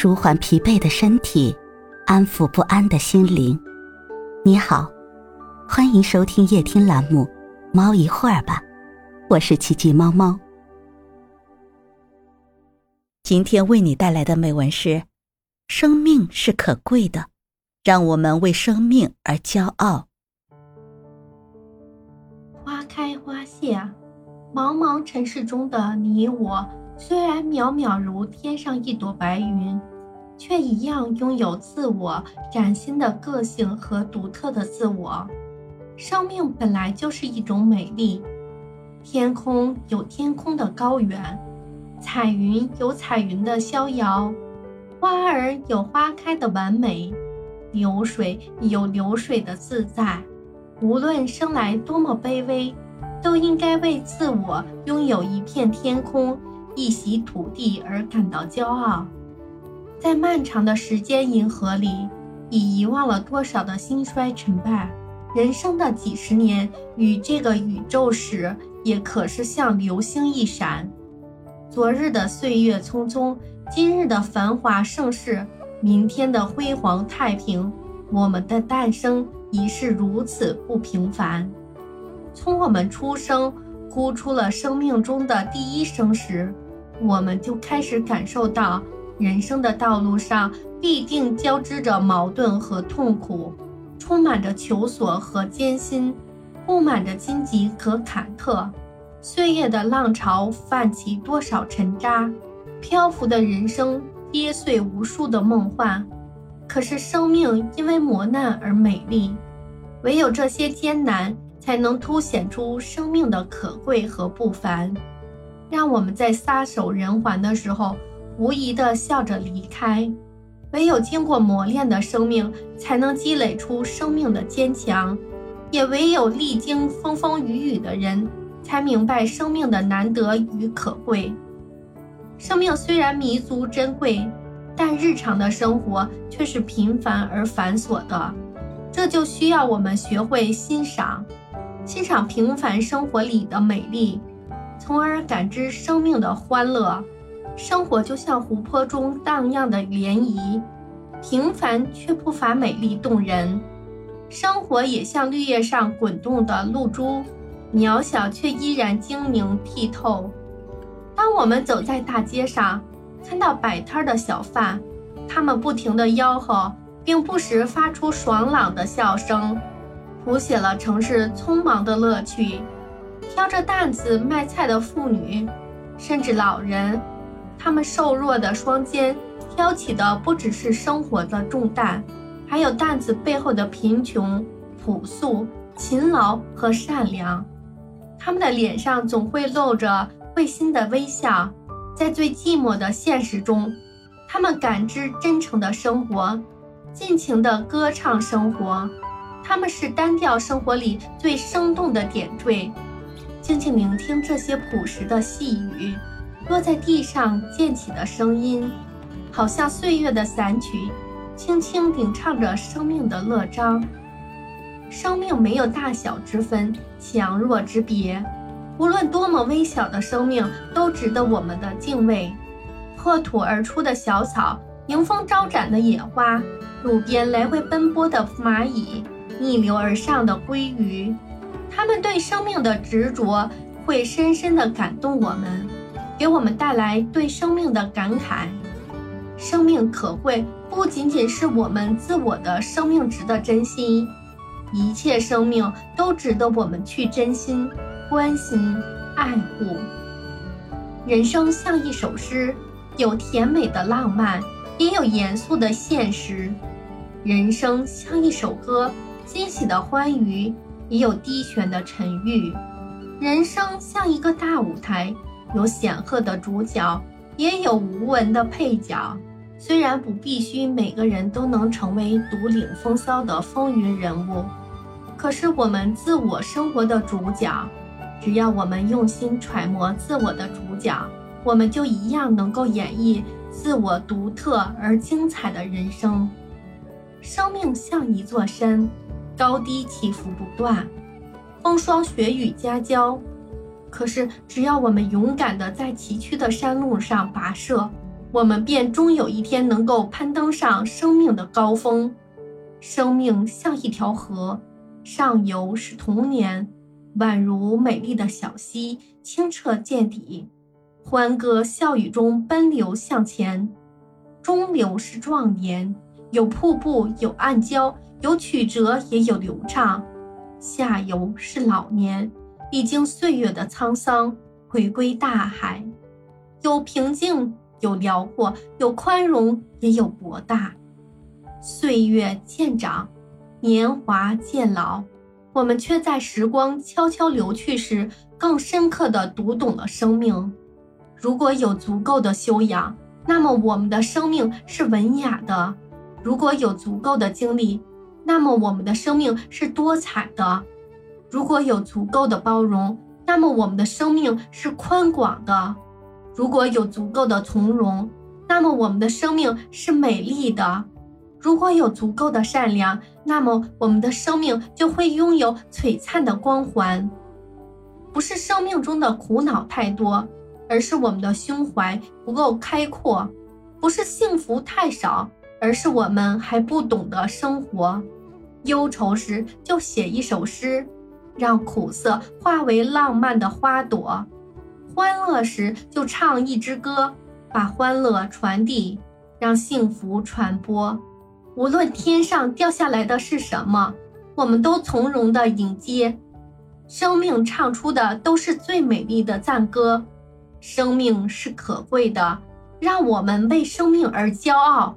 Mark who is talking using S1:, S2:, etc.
S1: 舒缓疲惫的身体，安抚不安的心灵。你好，欢迎收听夜听栏目《猫一会儿吧》，我是奇迹猫猫。今天为你带来的美文是：生命是可贵的，让我们为生命而骄傲。
S2: 花开花谢，茫茫尘世中的你我。虽然渺渺如天上一朵白云，却一样拥有自我崭新的个性和独特的自我。生命本来就是一种美丽。天空有天空的高远，彩云有彩云的逍遥，花儿有花开的完美，流水有流水的自在。无论生来多么卑微，都应该为自我拥有一片天空。一席土地而感到骄傲，在漫长的时间银河里，已遗忘了多少的兴衰成败。人生的几十年与这个宇宙史，也可是像流星一闪。昨日的岁月匆匆，今日的繁华盛世，明天的辉煌太平，我们的诞生已是如此不平凡。从我们出生，呼出了生命中的第一声时。我们就开始感受到，人生的道路上必定交织着矛盾和痛苦，充满着求索和艰辛，布满着荆棘和坎坷。岁月的浪潮泛起多少沉渣，漂浮的人生跌碎无数的梦幻。可是生命因为磨难而美丽，唯有这些艰难，才能凸显出生命的可贵和不凡。让我们在撒手人寰的时候，无疑的笑着离开。唯有经过磨练的生命，才能积累出生命的坚强；也唯有历经风风雨雨的人，才明白生命的难得与可贵。生命虽然弥足珍贵，但日常的生活却是平凡而繁琐的。这就需要我们学会欣赏，欣赏平凡生活里的美丽。从而感知生命的欢乐。生活就像湖泊中荡漾的涟漪，平凡却不乏美丽动人；生活也像绿叶上滚动的露珠，渺小却依然晶莹剔透。当我们走在大街上，看到摆摊的小贩，他们不停地吆喝，并不时发出爽朗的笑声，谱写了城市匆忙的乐趣。挑着担子卖菜的妇女，甚至老人，他们瘦弱的双肩挑起的不只是生活的重担，还有担子背后的贫穷、朴素、勤劳和善良。他们的脸上总会露着会心的微笑，在最寂寞的现实中，他们感知真诚的生活，尽情的歌唱生活。他们是单调生活里最生动的点缀。静静聆听这些朴实的细雨，落在地上溅起的声音，好像岁月的散曲，轻轻吟唱着生命的乐章。生命没有大小之分，强弱之别，无论多么微小的生命，都值得我们的敬畏。破土而出的小草，迎风招展的野花，路边来回奔波的蚂蚁，逆流而上的鲑鱼。他们对生命的执着会深深地感动我们，给我们带来对生命的感慨。生命可贵，不仅仅是我们自我的生命值得珍惜，一切生命都值得我们去真心、关心、爱护。人生像一首诗，有甜美的浪漫，也有严肃的现实；人生像一首歌，惊喜的欢愉。也有低悬的沉郁，人生像一个大舞台，有显赫的主角，也有无闻的配角。虽然不必须每个人都能成为独领风骚的风云人物，可是我们自我生活的主角，只要我们用心揣摩自我的主角，我们就一样能够演绎自我独特而精彩的人生。生命像一座山。高低起伏不断，风霜雪雨夹交。可是，只要我们勇敢地在崎岖的山路上跋涉，我们便终有一天能够攀登上生命的高峰。生命像一条河，上游是童年，宛如美丽的小溪，清澈见底，欢歌笑语中奔流向前；中流是壮年，有瀑布，有暗礁，有曲折，也有流畅；下游是老年，历经岁月的沧桑，回归大海，有平静，有辽阔，有宽容，也有博大。岁月渐长，年华渐老，我们却在时光悄悄流去时，更深刻地读懂了生命。如果有足够的修养，那么我们的生命是文雅的；如果有足够的经历，那么我们的生命是多彩的；如果有足够的包容，那么我们的生命是宽广的；如果有足够的从容，那么我们的生命是美丽的。如果有足够的善良，那么我们的生命就会拥有璀璨的光环。不是生命中的苦恼太多，而是我们的胸怀不够开阔；不是幸福太少，而是我们还不懂得生活。忧愁时就写一首诗，让苦涩化为浪漫的花朵；欢乐时就唱一支歌，把欢乐传递，让幸福传播。无论天上掉下来的是什么，我们都从容地迎接。生命唱出的都是最美丽的赞歌。生命是可贵的，让我们为生命而骄傲。